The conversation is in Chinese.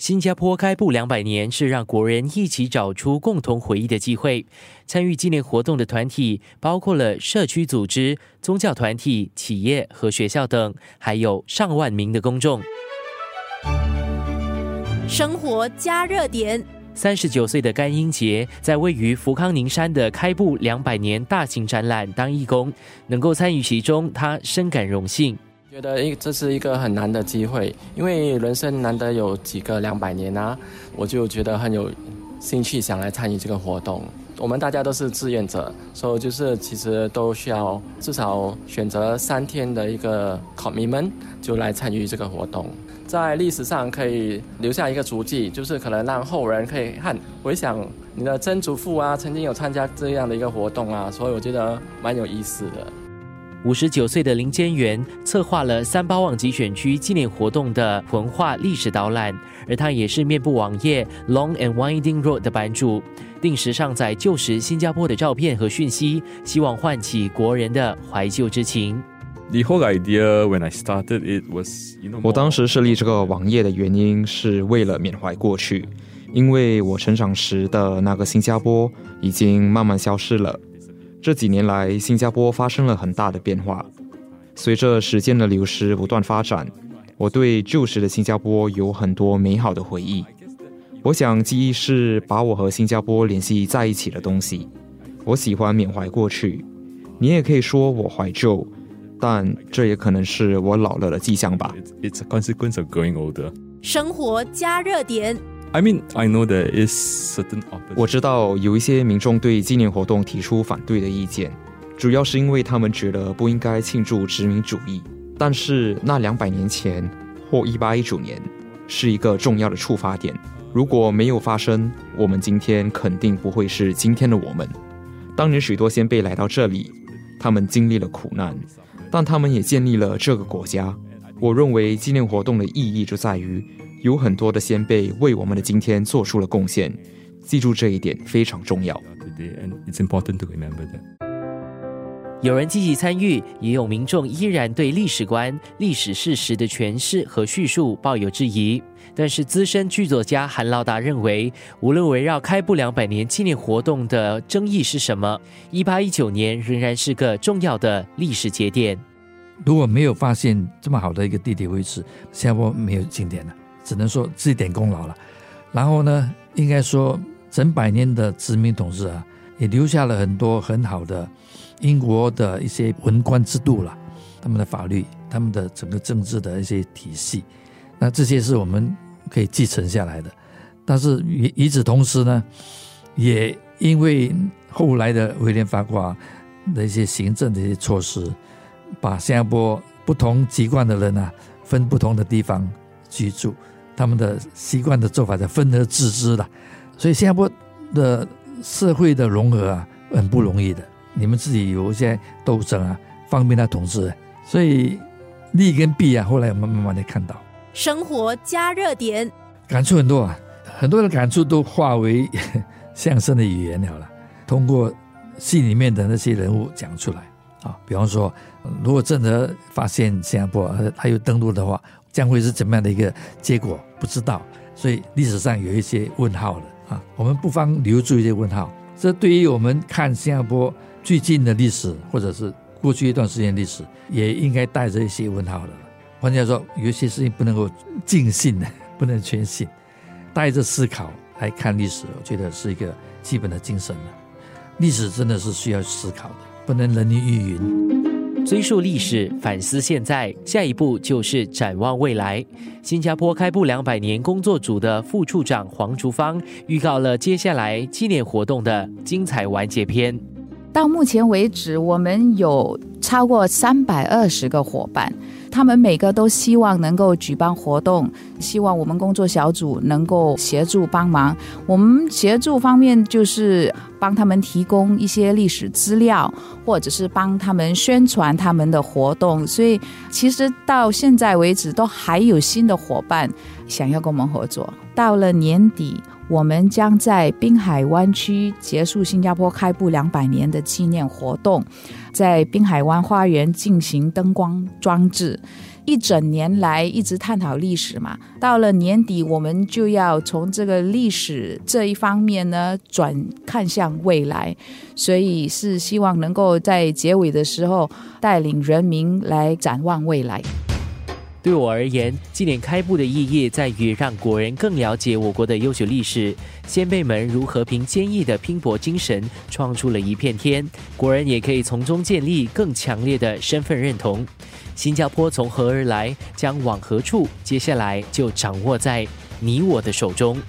新加坡开埠两百年是让国人一起找出共同回忆的机会。参与纪念活动的团体包括了社区组织、宗教团体、企业和学校等，还有上万名的公众。生活加热点。三十九岁的甘英杰在位于福康宁山的开埠两百年大型展览当义工，能够参与其中，他深感荣幸。觉得一这是一个很难的机会，因为人生难得有几个两百年啊，我就觉得很有兴趣想来参与这个活动。我们大家都是志愿者，所以就是其实都需要至少选择三天的一个 commitment 就来参与这个活动，在历史上可以留下一个足迹，就是可能让后人可以看回想你的曾祖父啊曾经有参加这样的一个活动啊，所以我觉得蛮有意思的。五十九岁的林坚元策划了三八旺集选区纪念活动的文化历史导览，而他也是面部网页 Long and Winding Road 的版主，定时上载旧时新加坡的照片和讯息，希望唤起国人的怀旧之情。The whole idea when I started it was, 我当时设立这个网页的原因是为了缅怀过去，因为我成长时的那个新加坡已经慢慢消失了。这几年来，新加坡发生了很大的变化。随着时间的流失，不断发展，我对旧时的新加坡有很多美好的回忆。我想，记忆是把我和新加坡联系在一起的东西。我喜欢缅怀过去，你也可以说我怀旧，但这也可能是我老了的迹象吧。it's a consequence of growing older. 生活加热点。I mean, I know there is certain 我知道有一些民众对纪念活动提出反对的意见，主要是因为他们觉得不应该庆祝殖民主义。但是那两百年前或一八一九年是一个重要的触发点，如果没有发生，我们今天肯定不会是今天的我们。当年许多先辈来到这里，他们经历了苦难，但他们也建立了这个国家。我认为纪念活动的意义就在于。有很多的先辈为我们的今天做出了贡献，记住这一点非常重要。today, and it's important to remember that. 有人积极参与，也有民众依然对历史观、历史事实的诠释和叙述抱有质疑。但是，资深剧作家韩老大认为，无论围绕开埠两百年纪念活动的争议是什么，一八一九年仍然是个重要的历史节点。如果没有发现这么好的一个地理位置，新加坡没有经典了。只能说自己点功劳了，然后呢，应该说整百年的殖民统治啊，也留下了很多很好的英国的一些文官制度了，他们的法律，他们的整个政治的一些体系，那这些是我们可以继承下来的。但是与与此同时呢，也因为后来的威廉法国的一些行政的一些措施，把新加坡不同籍贯的人啊分不同的地方居住。他们的习惯的做法叫分而治之了，所以新加坡的社会的融合啊，很不容易的。你们自己有一些斗争啊，方便他统治，所以利跟弊啊，后来我们慢慢的看到。生活加热点，感触很多啊，很多的感触都化为 相声的语言了了，通过戏里面的那些人物讲出来啊。比方说，如果真的发现新加坡还有登陆的话。将会是怎么样的一个结果？不知道，所以历史上有一些问号了啊。我们不妨留住一些问号，这对于我们看新加坡最近的历史，或者是过去一段时间历史，也应该带着一些问号的。换句话说，有些事情不能够尽信的，不能全信，带着思考来看历史，我觉得是一个基本的精神了。历史真的是需要思考的，不能人云亦云。追溯历史，反思现在，下一步就是展望未来。新加坡开埠两百年工作组的副处长黄竹芳预告了接下来纪念活动的精彩完结篇。到目前为止，我们有超过三百二十个伙伴，他们每个都希望能够举办活动，希望我们工作小组能够协助帮忙。我们协助方面就是帮他们提供一些历史资料，或者是帮他们宣传他们的活动。所以，其实到现在为止，都还有新的伙伴想要跟我们合作。到了年底。我们将在滨海湾区结束新加坡开埠两百年的纪念活动，在滨海湾花园进行灯光装置，一整年来一直探讨历史嘛，到了年底我们就要从这个历史这一方面呢转看向未来，所以是希望能够在结尾的时候带领人民来展望未来。对我而言，纪念开埠的意义在于让国人更了解我国的悠久历史，先辈们如何凭坚毅的拼搏精神创出了一片天，国人也可以从中建立更强烈的身份认同。新加坡从何而来，将往何处，接下来就掌握在你我的手中。